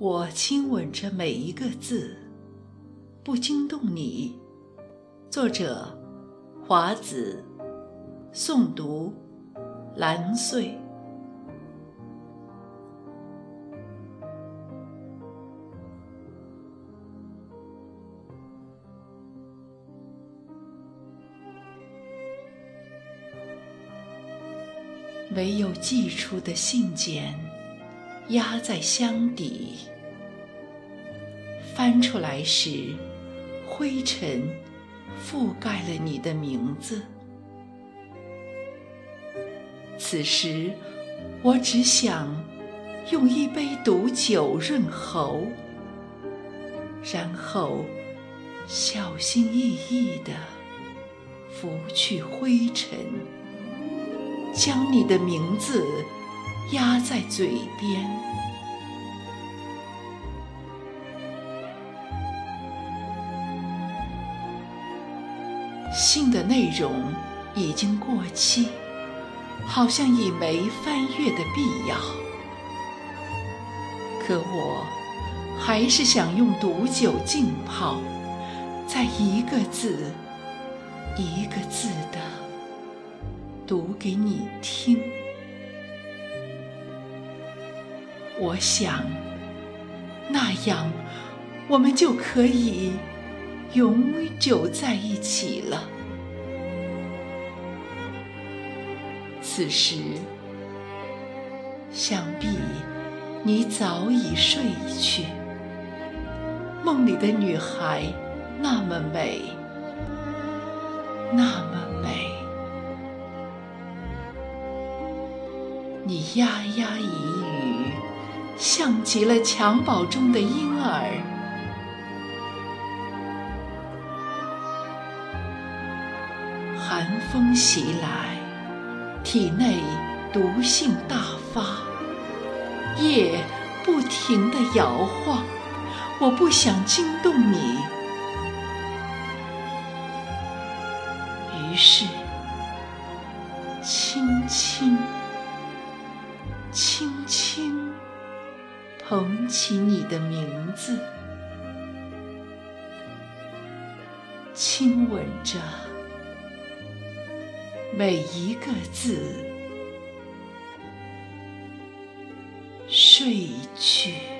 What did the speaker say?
我亲吻着每一个字，不惊动你。作者：华子，诵读：蓝穗。唯有寄出的信笺。压在箱底，翻出来时，灰尘覆盖了你的名字。此时，我只想用一杯毒酒润喉，然后小心翼翼地拂去灰尘，将你的名字。压在嘴边，信的内容已经过期，好像已没翻阅的必要。可我还是想用毒酒浸泡，再一个字一个字的读给你听。我想，那样我们就可以永久在一起了。此时，想必你早已睡去。梦里的女孩那么美，那么美。你呀呀一语。像极了襁褓中的婴儿，寒风袭来，体内毒性大发，夜不停地摇晃，我不想惊动你，于是轻轻、轻轻。捧起你的名字，亲吻着每一个字，睡去。